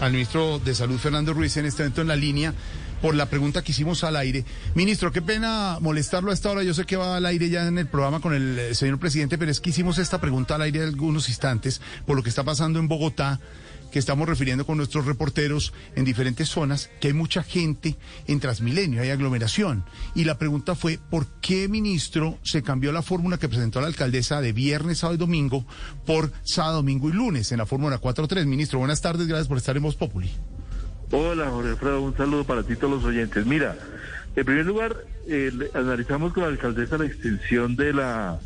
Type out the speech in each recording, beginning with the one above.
al ministro de Salud, Fernando Ruiz, en este momento en la línea por la pregunta que hicimos al aire. Ministro, qué pena molestarlo a esta hora. Yo sé que va al aire ya en el programa con el eh, señor presidente, pero es que hicimos esta pregunta al aire algunos instantes por lo que está pasando en Bogotá que estamos refiriendo con nuestros reporteros en diferentes zonas, que hay mucha gente en Transmilenio, hay aglomeración. Y la pregunta fue, ¿por qué, ministro, se cambió la fórmula que presentó la alcaldesa de viernes, sábado y domingo por sábado, domingo y lunes en la fórmula 4.3? Ministro, buenas tardes, gracias por estar en Voz Populi. Hola, Jorge Alfredo, un saludo para ti todos los oyentes. Mira, en primer lugar, eh, analizamos con la alcaldesa la extensión de la,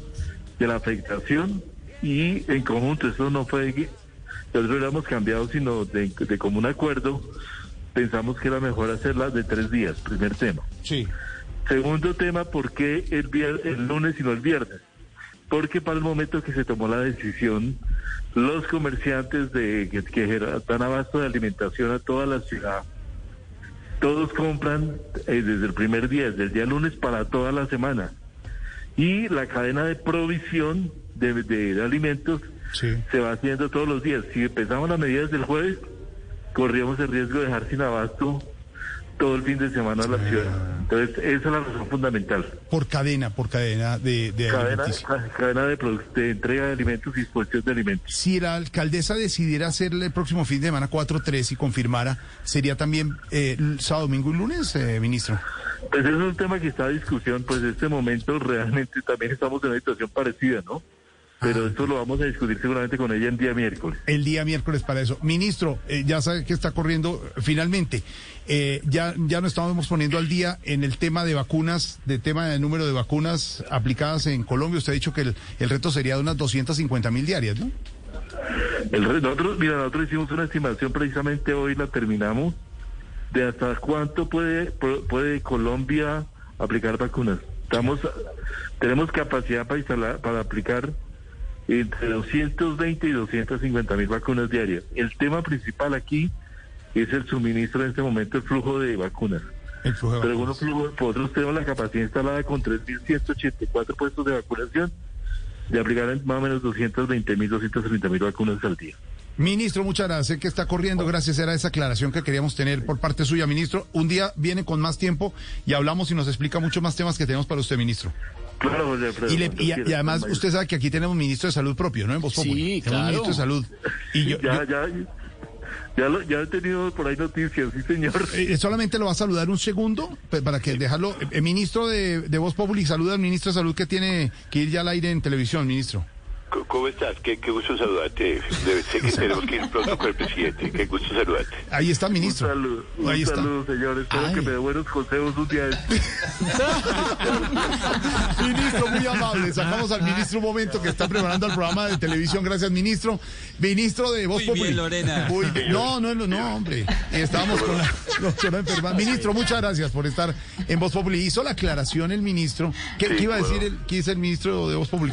de la afectación y en conjunto, eso no fue, nosotros hemos cambiado, sino de, de común acuerdo, pensamos que era mejor hacerla de tres días, primer tema. Sí. Segundo tema, ¿por qué el, el lunes y no el viernes? Porque para el momento que se tomó la decisión, los comerciantes de que, que dan abasto de alimentación a toda la ciudad, todos compran eh, desde el primer día, desde el día lunes para toda la semana. Y la cadena de provisión de, de, alimentos se va haciendo todos los días. Si empezamos las medidas del jueves, corríamos el riesgo de dejar sin abasto todo el fin de semana a la ciudad. Entonces, esa es la razón fundamental. Por cadena, por cadena de, de cadena, cadena de, de, entrega de alimentos y disposición de alimentos. Si la alcaldesa decidiera hacerle el próximo fin de semana 4-3 y confirmara, ¿sería también eh, sábado, domingo y lunes, eh, ministro? Pues eso es un tema que está a discusión, pues en este momento realmente también estamos en una situación parecida, ¿no? Pero esto lo vamos a discutir seguramente con ella el día miércoles. El día miércoles para eso. Ministro, eh, ya sabe que está corriendo finalmente. Eh, ya, ya nos estamos poniendo al día en el tema de vacunas, de tema de número de vacunas aplicadas en Colombia. Usted ha dicho que el, el reto sería de unas 250 mil diarias, ¿no? El, nosotros, mira, nosotros hicimos una estimación precisamente hoy, la terminamos, de hasta cuánto puede, puede Colombia aplicar vacunas. Estamos, tenemos capacidad para instalar, para aplicar entre 220 y 250 mil vacunas diarias. El tema principal aquí es el suministro en este momento, el flujo de vacunas. El flujo de Pero vacunas. nosotros tenemos la capacidad instalada con 3.184 puestos de vacunación de aplicar más o menos 220 mil, 230 mil vacunas al día. Ministro, muchas gracias. Sé que está corriendo. Gracias. Era esa aclaración que queríamos tener por parte suya, ministro. Un día viene con más tiempo y hablamos y nos explica mucho más temas que tenemos para usted, ministro. Claro, José Alfredo, Y, le- y- además, usted sabe que aquí tenemos ministro de salud propio, ¿no? En Voz. Sí, claro. ministro de salud. Y yo, ya, yo- ya, ya, lo- ya he tenido por ahí noticias, sí, señor. eh, solamente lo va a saludar un segundo para que dejarlo. El ministro de, de Voz Populi saluda al ministro de salud que tiene que ir ya al aire en televisión, ministro. ¿Cómo estás? Qué, qué gusto saludarte. Debe- Sé que tenemos que ir pronto con el presidente. Qué gusto saludarte. Ahí está, Un ministro. saludo, un Ahí está. saludo, señor. Espero Ay. que me dé buenos consejos un día. Ministro, muy amable. Sacamos al ministro un momento que está preparando el programa de televisión. Gracias, ministro. Ministro de Voz Muy Populi. bien, Lorena. Muy bien. No, no, no, no, hombre. Estábamos con la doctora enferma. Ministro, muchas gracias por estar en Voz Populi. Hizo la aclaración el ministro. ¿Qué, Sí, qué iba a decir bueno. el, qué dice el ministro de Voz Populi?